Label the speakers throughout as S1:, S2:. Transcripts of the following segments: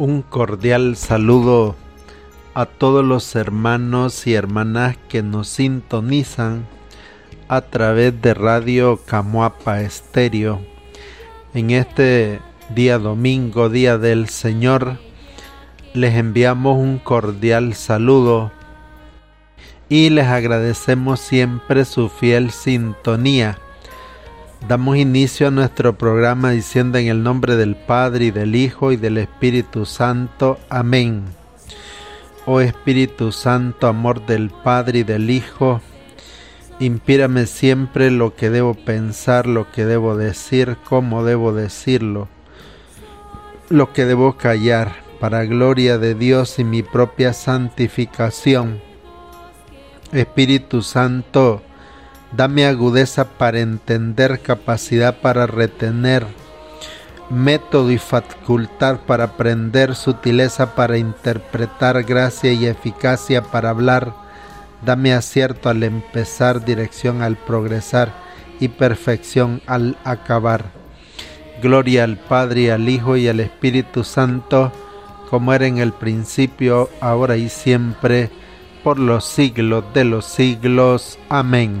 S1: Un cordial saludo a todos los hermanos y hermanas que nos sintonizan a través de Radio Camuapa Estéreo. En este día domingo, día del Señor, les enviamos un cordial saludo y les agradecemos siempre su fiel sintonía Damos inicio a nuestro programa diciendo en el nombre del Padre y del Hijo y del Espíritu Santo. Amén. Oh Espíritu Santo, amor del Padre y del Hijo, inspírame siempre lo que debo pensar, lo que debo decir, cómo debo decirlo, lo que debo callar, para gloria de Dios y mi propia santificación. Espíritu Santo, Dame agudeza para entender, capacidad para retener, método y facultad para aprender, sutileza para interpretar, gracia y eficacia para hablar. Dame acierto al empezar, dirección al progresar y perfección al acabar. Gloria al Padre, al Hijo y al Espíritu Santo, como era en el principio, ahora y siempre, por los siglos de los siglos. Amén.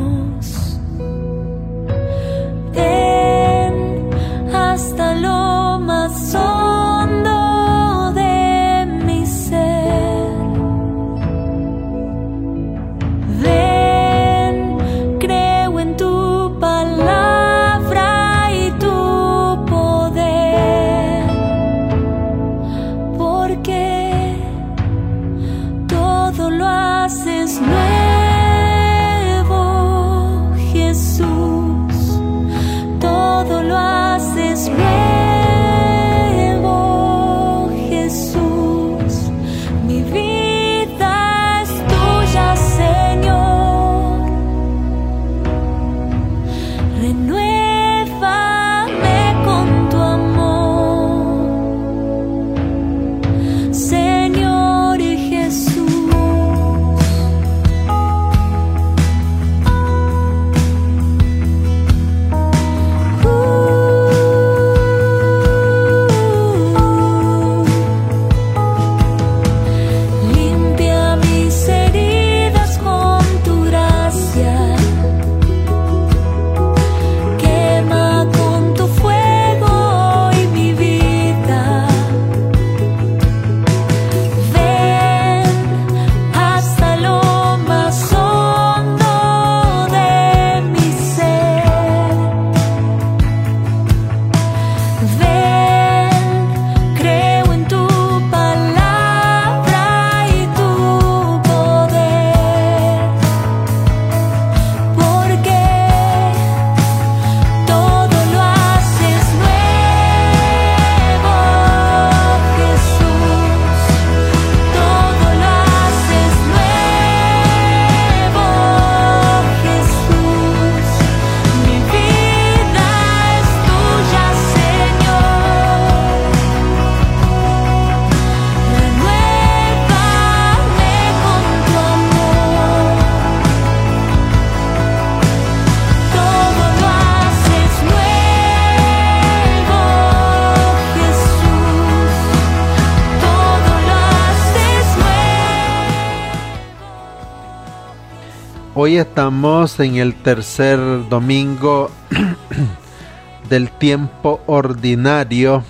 S1: Hoy estamos en el tercer domingo del tiempo ordinario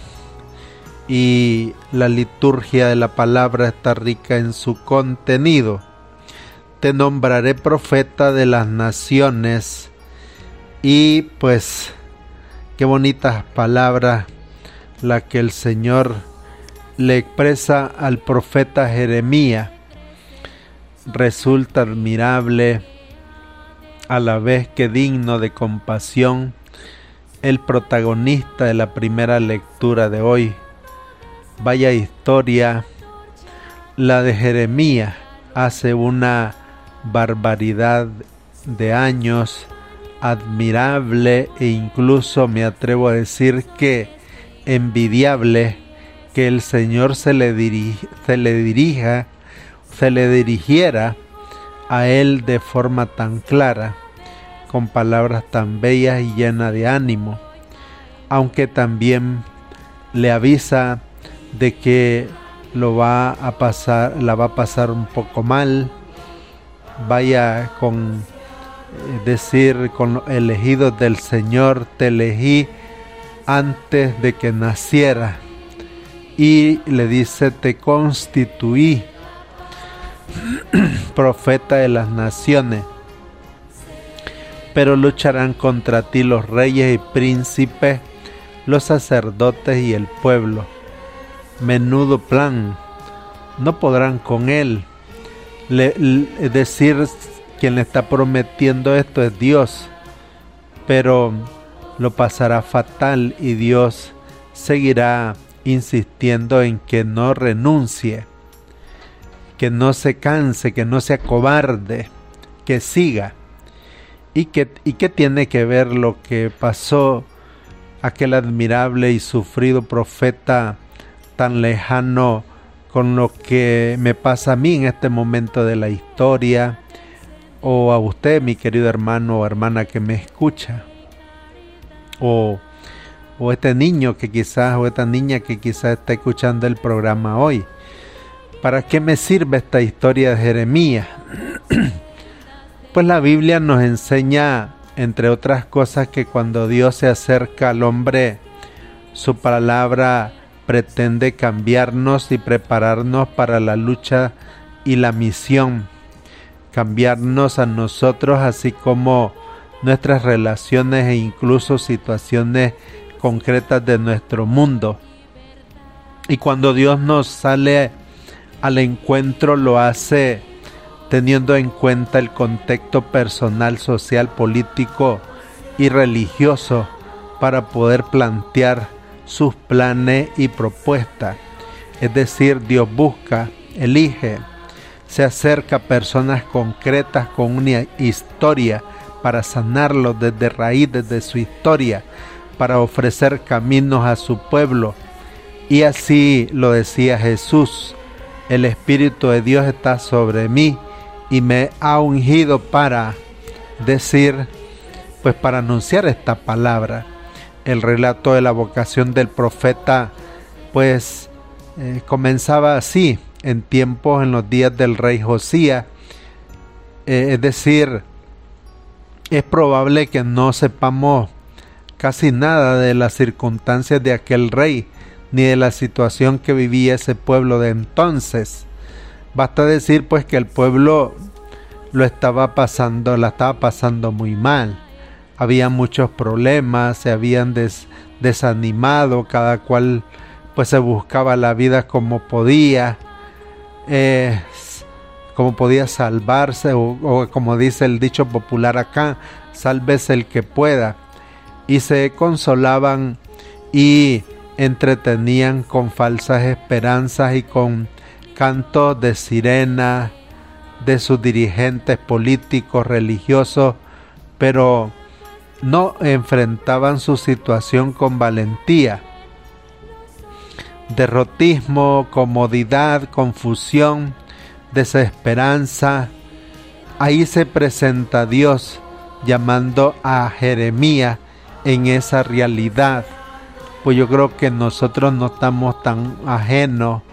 S1: y la liturgia de la palabra está rica en su contenido. Te nombraré profeta de las naciones y pues qué bonitas palabras la que el Señor le expresa al profeta Jeremías. Resulta admirable a la vez que digno de compasión el protagonista de la primera lectura de hoy. Vaya historia, la de Jeremías, hace una barbaridad de años, admirable e incluso me atrevo a decir que envidiable que el Señor se le, se le dirija, se le dirigiera a él de forma tan clara con palabras tan bellas y llenas de ánimo, aunque también le avisa de que lo va a pasar, la va a pasar un poco mal, vaya con eh, decir con elegidos del Señor, te elegí antes de que naciera y le dice te constituí profeta de las naciones pero lucharán contra ti los reyes y príncipes, los sacerdotes y el pueblo. Menudo plan, no podrán con él. Le, decir quien le está prometiendo esto es Dios, pero lo pasará fatal y Dios seguirá insistiendo en que no renuncie, que no se canse, que no se acobarde, que siga. ¿Y qué, ¿Y qué tiene que ver lo que pasó aquel admirable y sufrido profeta tan lejano con lo que me pasa a mí en este momento de la historia? O a usted, mi querido hermano o hermana que me escucha. O, o este niño que quizás, o esta niña que quizás está escuchando el programa hoy. ¿Para qué me sirve esta historia de Jeremías? Pues la Biblia nos enseña, entre otras cosas, que cuando Dios se acerca al hombre, su palabra pretende cambiarnos y prepararnos para la lucha y la misión, cambiarnos a nosotros así como nuestras relaciones e incluso situaciones concretas de nuestro mundo. Y cuando Dios nos sale al encuentro lo hace teniendo en cuenta el contexto personal, social, político y religioso para poder plantear sus planes y propuestas. Es decir, Dios busca, elige, se acerca a personas concretas con una historia para sanarlos desde raíz, desde su historia, para ofrecer caminos a su pueblo. Y así lo decía Jesús, el Espíritu de Dios está sobre mí y me ha ungido para decir, pues para anunciar esta palabra. El relato de la vocación del profeta, pues eh, comenzaba así, en tiempos, en los días del rey Josías. Eh, es decir, es probable que no sepamos casi nada de las circunstancias de aquel rey, ni de la situación que vivía ese pueblo de entonces. Basta decir pues que el pueblo lo estaba pasando, la estaba pasando muy mal. Había muchos problemas, se habían desanimado, cada cual pues se buscaba la vida como podía, eh, como podía salvarse, o, o, como dice el dicho popular acá, sálvese el que pueda. Y se consolaban y entretenían con falsas esperanzas y con cantos de sirena de sus dirigentes políticos, religiosos, pero no enfrentaban su situación con valentía. Derrotismo, comodidad, confusión, desesperanza. Ahí se presenta Dios llamando a Jeremías en esa realidad. Pues yo creo que nosotros no estamos tan ajenos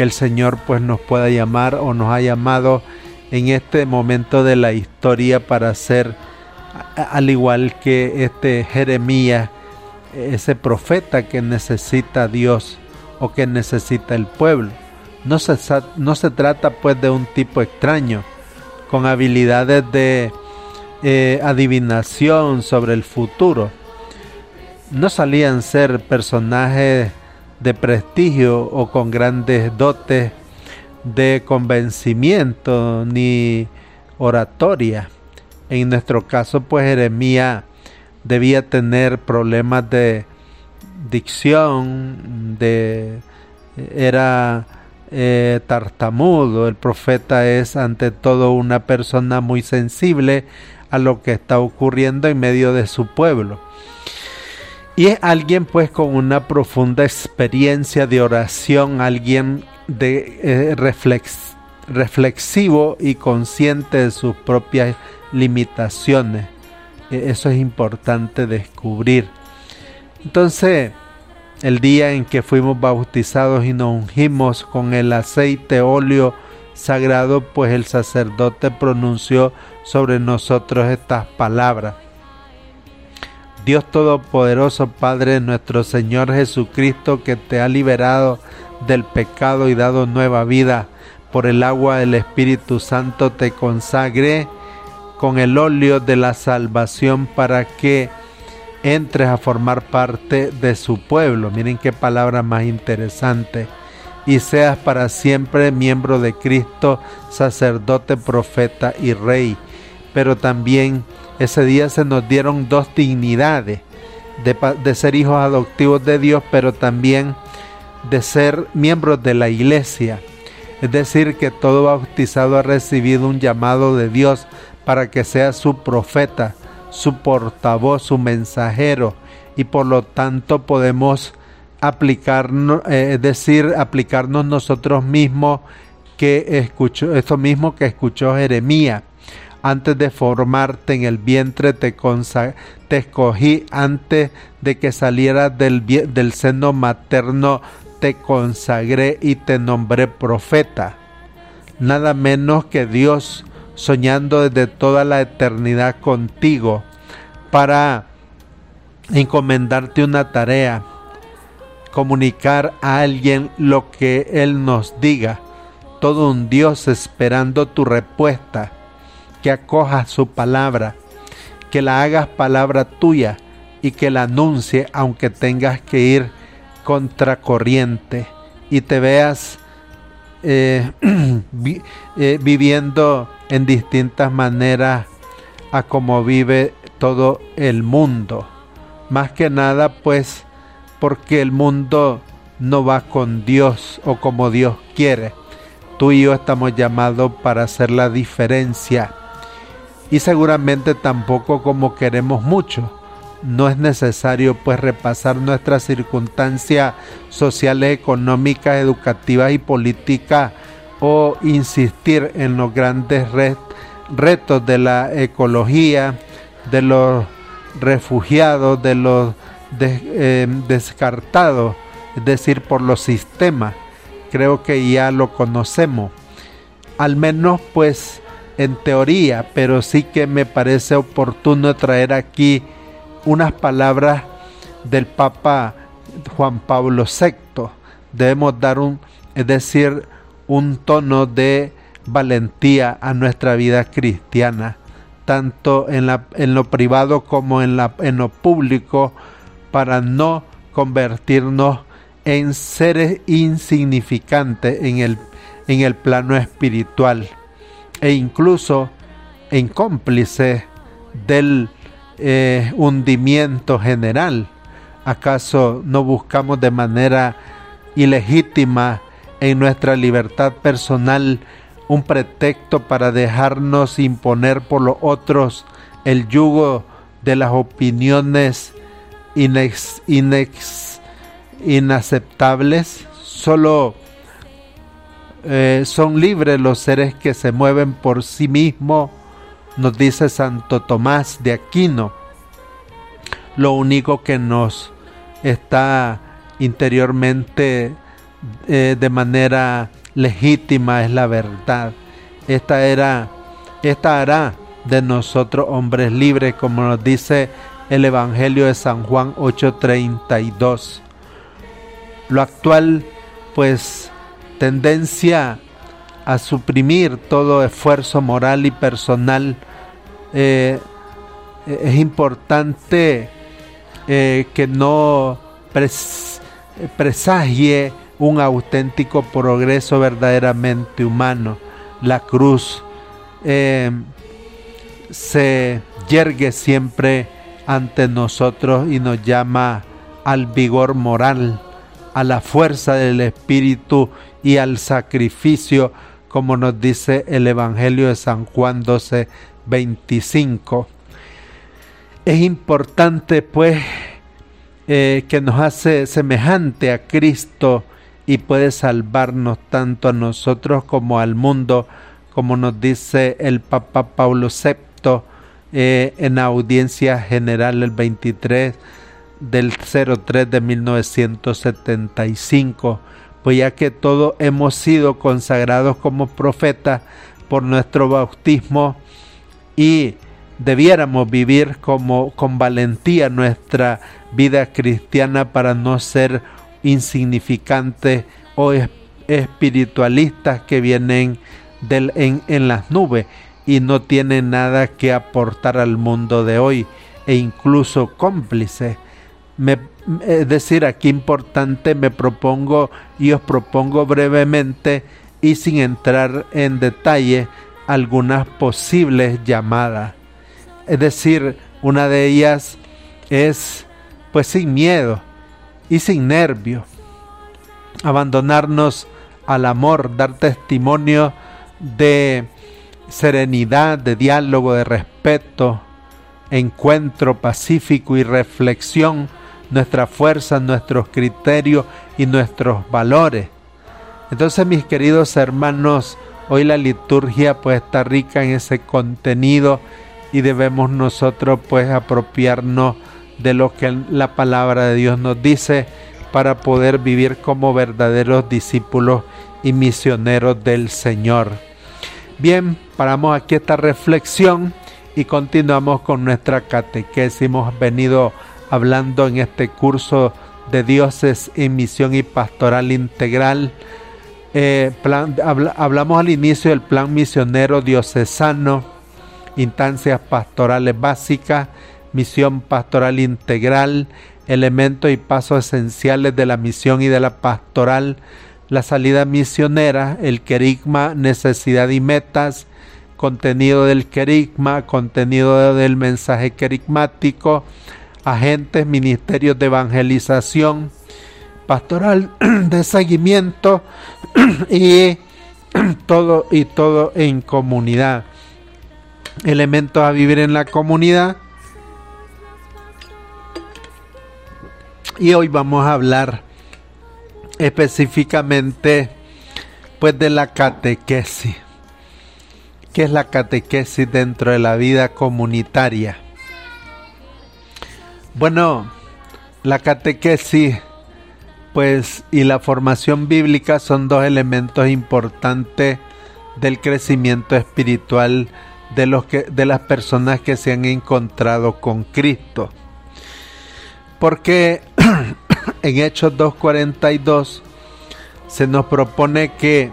S1: que el Señor pues nos pueda llamar o nos ha llamado en este momento de la historia para ser, al igual que este Jeremías, ese profeta que necesita Dios o que necesita el pueblo. No se, no se trata pues de un tipo extraño, con habilidades de eh, adivinación sobre el futuro. No salían ser personajes de prestigio o con grandes dotes de convencimiento ni oratoria. En nuestro caso, pues Jeremías debía tener problemas de dicción, de era eh, tartamudo. El profeta es ante todo una persona muy sensible a lo que está ocurriendo en medio de su pueblo. Y es alguien pues con una profunda experiencia de oración, alguien de eh, reflexivo y consciente de sus propias limitaciones. E, eso es importante descubrir. Entonces, el día en que fuimos bautizados y nos ungimos con el aceite óleo sagrado, pues el sacerdote pronunció sobre nosotros estas palabras. Dios Todopoderoso, Padre nuestro Señor Jesucristo, que te ha liberado del pecado y dado nueva vida por el agua del Espíritu Santo, te consagre con el óleo de la salvación para que entres a formar parte de su pueblo. Miren qué palabra más interesante. Y seas para siempre miembro de Cristo, sacerdote, profeta y rey. Pero también ese día se nos dieron dos dignidades, de, ser hijos adoptivos de Dios, pero también de ser miembros de la iglesia. Es decir, que todo bautizado ha recibido un llamado de Dios para que sea su profeta, su portavoz, su mensajero, y por lo tanto podemos aplicarnos, eh, es decir, aplicarnos nosotros mismos que escuchó, esto mismo que escuchó Jeremías. Antes de formarte en el vientre te, escogí, antes de que salieras del, del seno materno te consagré y te nombré profeta. Nada menos que Dios soñando desde toda la eternidad contigo para encomendarte una tarea, comunicar a alguien lo que Él nos diga, todo un Dios esperando tu respuesta, que acojas su palabra, que la hagas palabra tuya y que la anuncie aunque tengas que ir contracorriente y te veas eh, eh, viviendo en distintas maneras a como vive todo el mundo. Más que nada pues porque el mundo no va con Dios o como Dios quiere. Tú y yo estamos llamados para hacer la diferencia y seguramente tampoco como queremos mucho. No es necesario pues repasar nuestras circunstancias sociales, económicas, educativas y políticas o insistir en los grandes retos de la ecología, de los refugiados, de los eh, descartados, es decir, por los sistemas. Creo que ya lo conocemos, al menos pues en teoría, pero sí que me parece oportuno traer aquí unas palabras del Papa Juan Pablo VI. Debemos dar un, es decir, un tono de valentía a nuestra vida cristiana, tanto en, la, en lo privado como en, la, en lo público, para no convertirnos en seres insignificantes en el, en el plano espiritual e incluso en cómplices del eh, hundimiento general. ¿Acaso no buscamos de manera ilegítima en nuestra libertad personal un pretexto para dejarnos imponer por los otros el yugo de las opiniones inaceptables. Solo eh, son libres los seres que se mueven por sí mismos, nos dice Santo Tomás de Aquino. Lo único que nos está interiormente eh, de manera legítima es la verdad. Esta era, esta hará de nosotros hombres libres, como nos dice el Evangelio de San Juan 8:32. Lo actual, pues, tendencia a suprimir todo esfuerzo moral y personal, eh, es importante eh, que no presagie un auténtico progreso verdaderamente humano. La cruz eh, se yergue siempre ante nosotros y nos llama al vigor moral, a la fuerza del Espíritu y al sacrificio, como nos dice el Evangelio de San Juan 12, 25. Es importante pues eh, que nos hace semejante a Cristo y puede salvarnos tanto a nosotros como al mundo, como nos dice el Papa Pablo VI eh, en audiencia general el 23 del 03 de 1975, pues ya que todos hemos sido consagrados como profetas por nuestro bautismo y debiéramos vivir como con valentía nuestra vida cristiana para no ser insignificantes o espiritualistas que vienen del, en, en las nubes y no tienen nada que aportar al mundo de hoy e incluso cómplices. Es decir, aquí importante me propongo y os propongo brevemente y sin entrar en detalle algunas posibles llamadas. Es decir, una de ellas es pues sin miedo y sin nervio. Abandonarnos al amor, dar testimonio de serenidad, de diálogo, de respeto, encuentro pacífico y reflexión, nuestra fuerza, nuestros criterios y nuestros valores. Entonces, mis queridos hermanos, hoy la liturgia pues está rica en ese contenido y debemos nosotros pues apropiarnos de lo que la palabra de Dios nos dice para poder vivir como verdaderos discípulos y misioneros del Señor. Bien, paramos aquí esta reflexión y continuamos con nuestra catequesis. Hemos venido hablando en este curso de dioses en misión y pastoral integral. Eh, hablamos al inicio del plan misionero diocesano, instancias pastorales básicas misión pastoral integral, elementos y pasos esenciales de la misión y de la pastoral, la salida misionera, el querigma, necesidad y metas, contenido del querigma, contenido del mensaje querigmático, agentes, ministerios de evangelización, pastoral de seguimiento y todo y todo en comunidad. Elementos a vivir en la comunidad, Y hoy vamos a hablar específicamente pues de la catequesis. ¿Qué es la catequesis dentro de la vida comunitaria? Bueno, la catequesis pues y la formación bíblica son dos elementos importantes del crecimiento espiritual de los que de las personas que se han encontrado con Cristo. Porque en Hechos 2.42 se nos propone que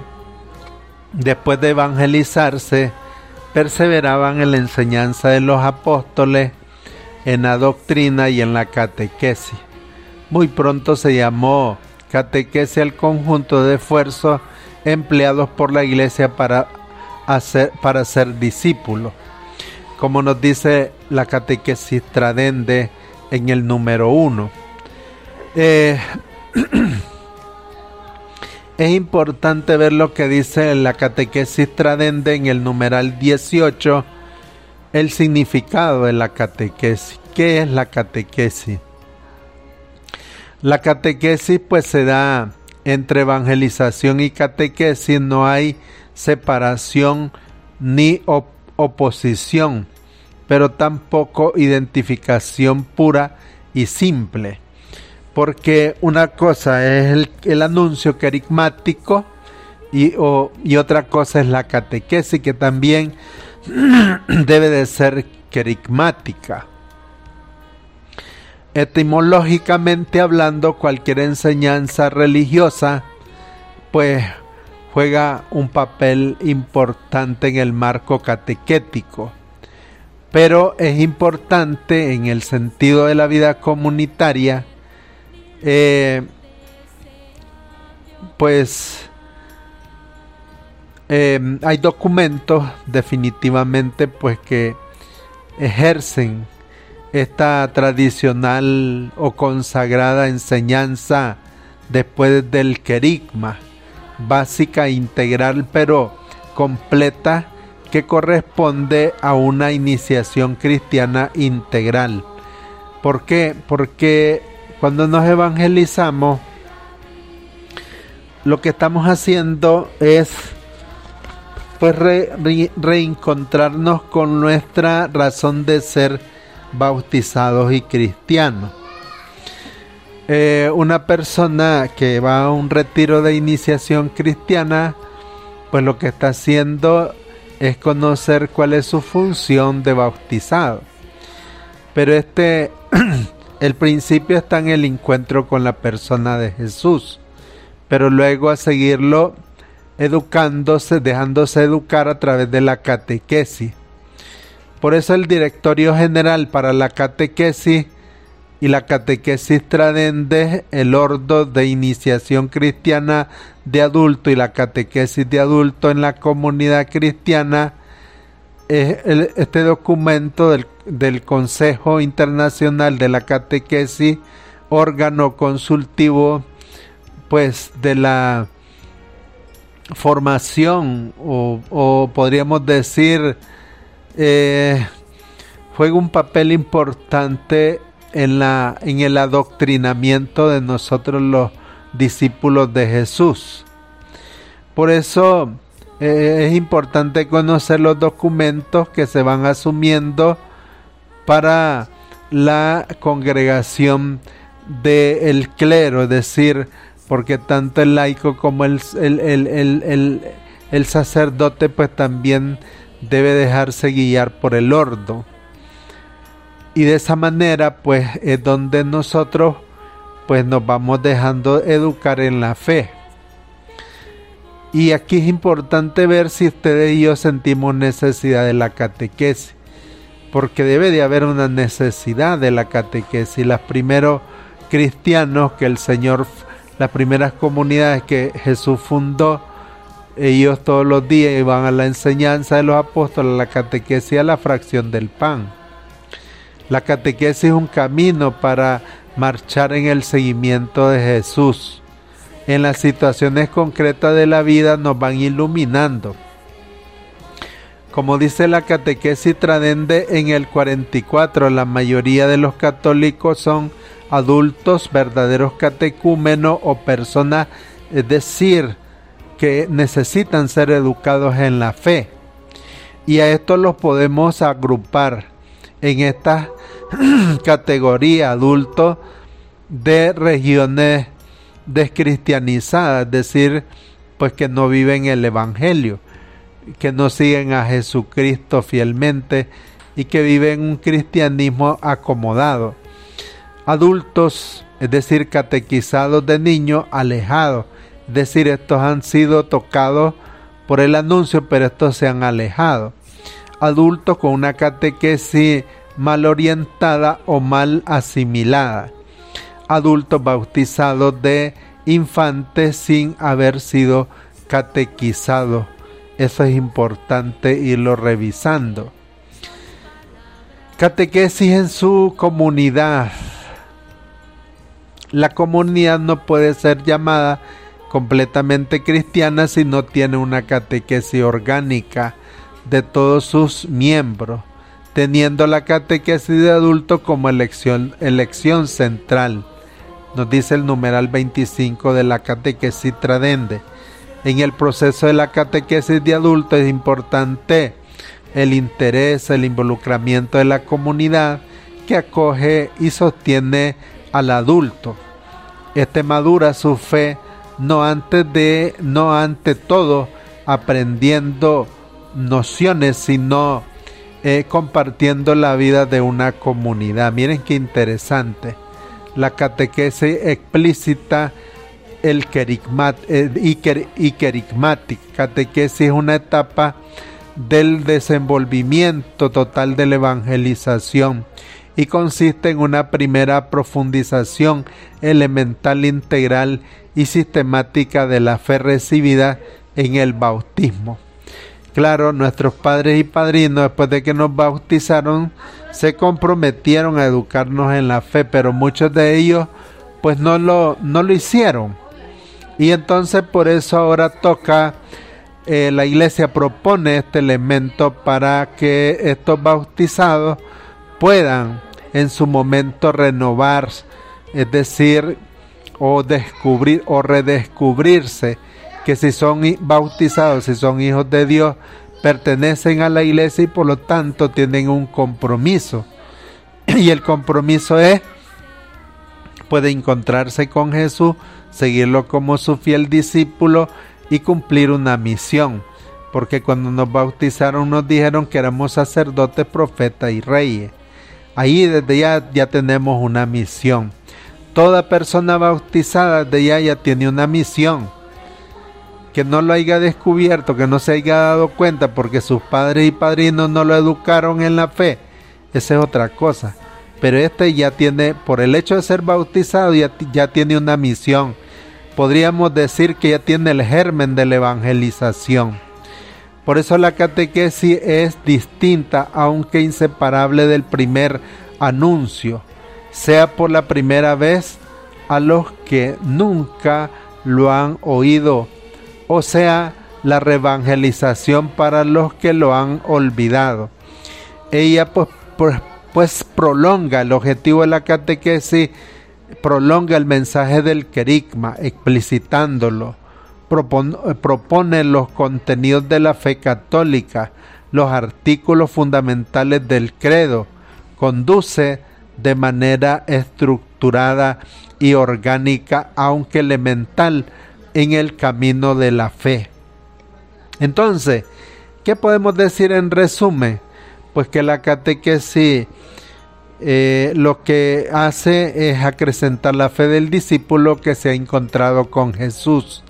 S1: después de evangelizarse, perseveraban en la enseñanza de los apóstoles, en la doctrina y en la catequesis. Muy pronto se llamó catequesis al conjunto de esfuerzos empleados por la iglesia para, hacer, para ser discípulos. Como nos dice la catequesis tradende en el número uno. Eh, es importante ver lo que dice la catequesis tradende en el numeral 18, el significado de la catequesis. ¿Qué es la catequesis? La catequesis pues se da entre evangelización y catequesis, no hay separación ni oposición pero tampoco identificación pura y simple. Porque una cosa es el, anuncio querigmático y, y otra cosa es la catequesis que también debe de ser querigmática. Etimológicamente hablando, cualquier enseñanza religiosa pues juega un papel importante en el marco catequético. Pero es importante en el sentido de la vida comunitaria, eh, pues eh, hay documentos definitivamente pues que ejercen esta tradicional o consagrada enseñanza después del querigma, básica, integral, pero completa, que corresponde a una iniciación cristiana integral. ¿Por qué? Porque cuando nos evangelizamos, lo que estamos haciendo es pues reencontrarnos con nuestra razón de ser bautizados y cristianos. Eh, una persona que va a un retiro de iniciación cristiana, pues lo que está haciendo es conocer cuál es su función de bautizado. Pero este, el principio está en el encuentro con la persona de Jesús, pero luego a seguirlo educándose, dejándose educar a través de la catequesis. Por eso el directorio general para la catequesis y la catequesis tradende, el ordo de iniciación cristiana de adulto y la catequesis de adulto en la comunidad cristiana, es este documento del, del Consejo Internacional de la Catequesis, órgano consultivo, pues de la formación o, podríamos decir eh, juega un papel importante en, la, en el adoctrinamiento de nosotros los discípulos de Jesús. Por eso eh, es importante conocer los documentos que se van asumiendo para la congregación del clero, es decir, porque tanto el laico como el, el, sacerdote pues también debe dejarse guiar por el ordo. Y de esa manera pues es donde nosotros pues nos vamos dejando educar en la fe. Y aquí es importante ver si ustedes y yo sentimos necesidad de la catequesis, porque debe de haber una necesidad de la catequesis. Los primeros cristianos que el Señor las primeras comunidades que Jesús fundó, ellos todos los días iban a la enseñanza de los apóstoles, la catequesis, a la fracción del pan. La catequesis es un camino para marchar en el seguimiento de Jesús. En las situaciones concretas de la vida nos van iluminando. Como dice la catequesis Tradende en el 44, la mayoría de los católicos son adultos, verdaderos catecúmenos o personas, es decir, que necesitan ser educados en la fe. Y a esto los podemos agrupar en esta categoría adultos de regiones descristianizadas, es decir, pues que no viven el Evangelio, que no siguen a Jesucristo fielmente y que viven un cristianismo acomodado adultos, es decir, catequizados de niños, alejados. Es decir, estos han sido tocados por el anuncio, pero estos se han alejado. Adultos con una catequesis mal orientada o mal asimilada. Adultos bautizados de infantes sin haber sido catequizados. Eso es importante irlo revisando. Catequesis en su comunidad la comunidad no puede ser llamada completamente cristiana si no tiene una catequesis orgánica de todos sus miembros, teniendo la catequesis de adulto como elección, central. Nos dice el numeral 25 de la catequesis tradende. En el proceso de la catequesis de adulto es importante el interés, el involucramiento de la comunidad que acoge y sostiene al adulto. Este madura su fe no antes de, no ante todo aprendiendo nociones, sino eh, compartiendo la vida de una comunidad. Miren qué interesante. La catequesis explícita el kerigmat, eh, y kerigmática. Catequesis es una etapa del desenvolvimiento total de la evangelización y consiste en una primera profundización elemental, integral y sistemática de la fe recibida en el bautismo. Claro, nuestros padres y padrinos, después de que nos bautizaron, se comprometieron a educarnos en la fe, pero muchos de ellos pues no lo, no lo hicieron. Y entonces por eso ahora toca, eh, la iglesia propone este elemento para que estos bautizados puedan en su momento renovar, es decir, o descubrir o redescubrirse que si son bautizados, si son hijos de Dios, pertenecen a la iglesia y por lo tanto tienen un compromiso. Y el compromiso es, puede encontrarse con Jesús, seguirlo como su fiel discípulo y cumplir una misión. Porque cuando nos bautizaron nos dijeron que éramos sacerdotes, profetas y reyes. Ahí desde ya ya tenemos una misión. Toda persona bautizada desde ya ya tiene una misión que no lo haya descubierto, que no se haya dado cuenta porque sus padres y padrinos no lo educaron en la fe, esa es otra cosa. Pero este ya tiene, por el hecho de ser bautizado, ya, ya tiene una misión. Podríamos decir que ya tiene el germen de la evangelización. Por eso la catequesis es distinta, aunque inseparable del primer anuncio, sea por la primera vez a los que nunca lo han oído o sea, la revangelización para los que lo han olvidado. Ella pues, pues, pues prolonga el objetivo de la catequesis, prolonga el mensaje del querigma, explicitándolo, propone, propone los contenidos de la fe católica, los artículos fundamentales del credo, conduce de manera estructurada y orgánica, aunque elemental, en el camino de la fe. Entonces, ¿qué podemos decir en resumen? Pues que la catequesis eh, lo que hace es acrecentar la fe del discípulo que se ha encontrado con Jesús.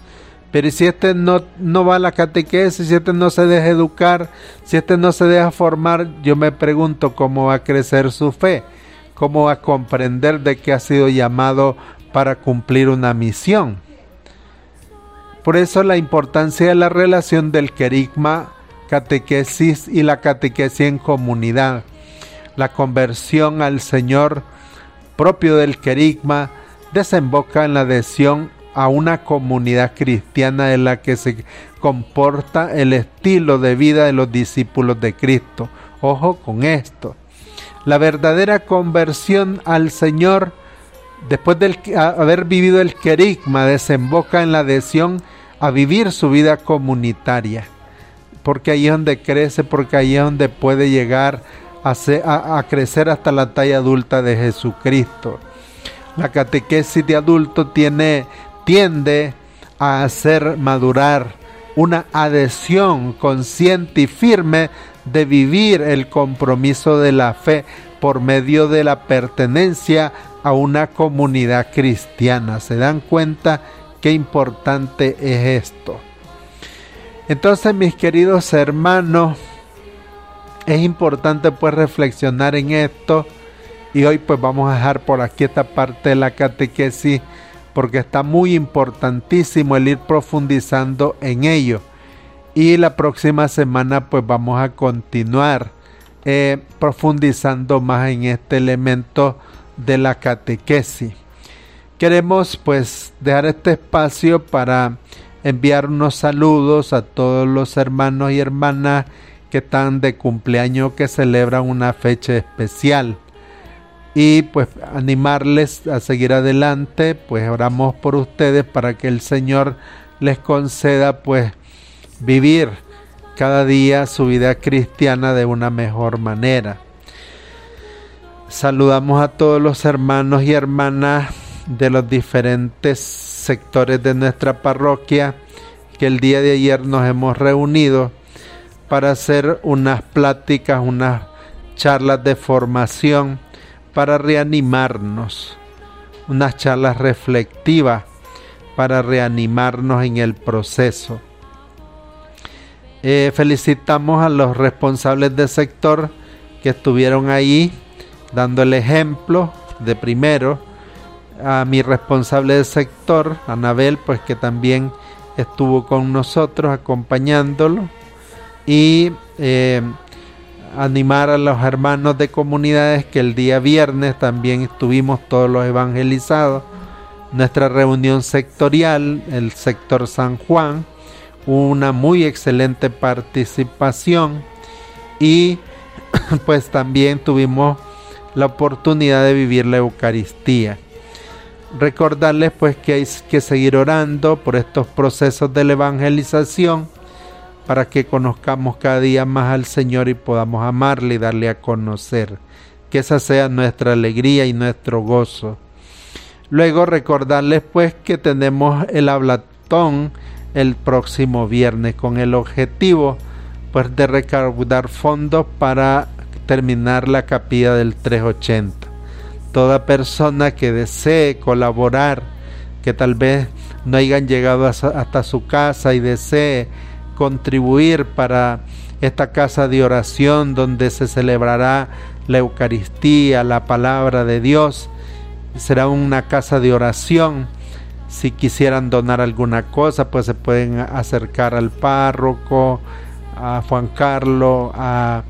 S1: Pero si este no, no va a la catequesis, si este no se deja educar, si este no se deja formar, yo me pregunto cómo va a crecer su fe, cómo va a comprender de que ha sido llamado para cumplir una misión. Por eso la importancia de la relación del querigma, catequesis y la catequesis en comunidad. La conversión al Señor propio del querigma desemboca en la adhesión a una comunidad cristiana en la que se comporta el estilo de vida de los discípulos de Cristo. Ojo con esto. La verdadera conversión al Señor, después de haber vivido el querigma, desemboca en la adhesión a vivir su vida comunitaria, porque ahí es donde crece, porque ahí es donde puede llegar a, a, crecer hasta la talla adulta de Jesucristo. La catequesis de adulto tiene, tiende a hacer madurar una adhesión consciente y firme de vivir el compromiso de la fe por medio de la pertenencia a una comunidad cristiana. ¿Se dan cuenta Qué importante es esto. Entonces, mis queridos hermanos, es importante pues reflexionar en esto y hoy pues vamos a dejar por aquí esta parte de la catequesis porque está muy importantísimo el ir profundizando en ello. Y la próxima semana pues vamos a continuar eh, profundizando más en este elemento de la catequesis. Queremos pues dejar este espacio para enviar unos saludos a todos los hermanos y hermanas que están de cumpleaños, que celebran una fecha especial. Y pues animarles a seguir adelante, pues oramos por ustedes para que el Señor les conceda pues vivir cada día su vida cristiana de una mejor manera. Saludamos a todos los hermanos y hermanas de los diferentes sectores de nuestra parroquia que el día de ayer nos hemos reunido para hacer unas pláticas, unas charlas de formación para reanimarnos, unas charlas reflectivas para reanimarnos en el proceso. Eh, felicitamos a los responsables del sector que estuvieron ahí dando el ejemplo de primero, a mi responsable del sector, Anabel, pues que también estuvo con nosotros acompañándolo. Y eh, animar a los hermanos de comunidades que el día viernes también estuvimos todos los evangelizados. Nuestra reunión sectorial, el sector San Juan, una muy excelente participación y pues también tuvimos la oportunidad de vivir la Eucaristía. Recordarles pues que hay que seguir orando por estos procesos de la evangelización para que conozcamos cada día más al Señor y podamos amarle y darle a conocer. Que esa sea nuestra alegría y nuestro gozo. Luego recordarles pues que tenemos el hablatón el próximo viernes con el objetivo pues de recaudar fondos para terminar la capilla del 380. Toda persona que desee colaborar, que tal vez no hayan llegado hasta su casa y desee contribuir para esta casa de oración donde se celebrará la Eucaristía, la palabra de Dios. Será una casa de oración. Si quisieran donar alguna cosa, pues se pueden acercar al párroco, a Juan Carlos, a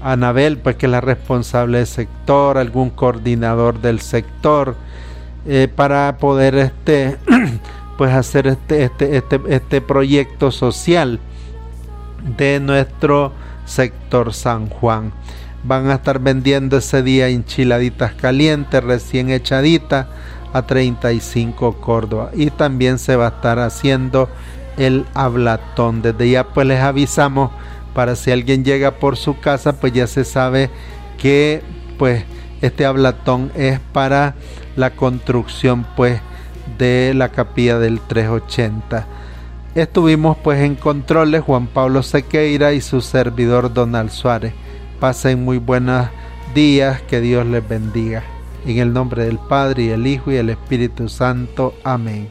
S1: Anabel, pues que es la responsable del sector, algún coordinador del sector, eh, para poder este, pues hacer este, este, este, este proyecto social de nuestro sector San Juan. Van a estar vendiendo ese día enchiladitas calientes, recién echaditas, a 35 Córdoba. Y también se va a estar haciendo el hablatón. Desde ya pues les avisamos para si alguien llega por su casa, pues ya se sabe que pues este hablatón es para la construcción pues de la capilla del 380. Estuvimos pues en controles Juan Pablo Sequeira y su servidor Donald Suárez. Pasen muy buenos días, que Dios les bendiga. En el nombre del Padre y el Hijo y el Espíritu Santo. Amén.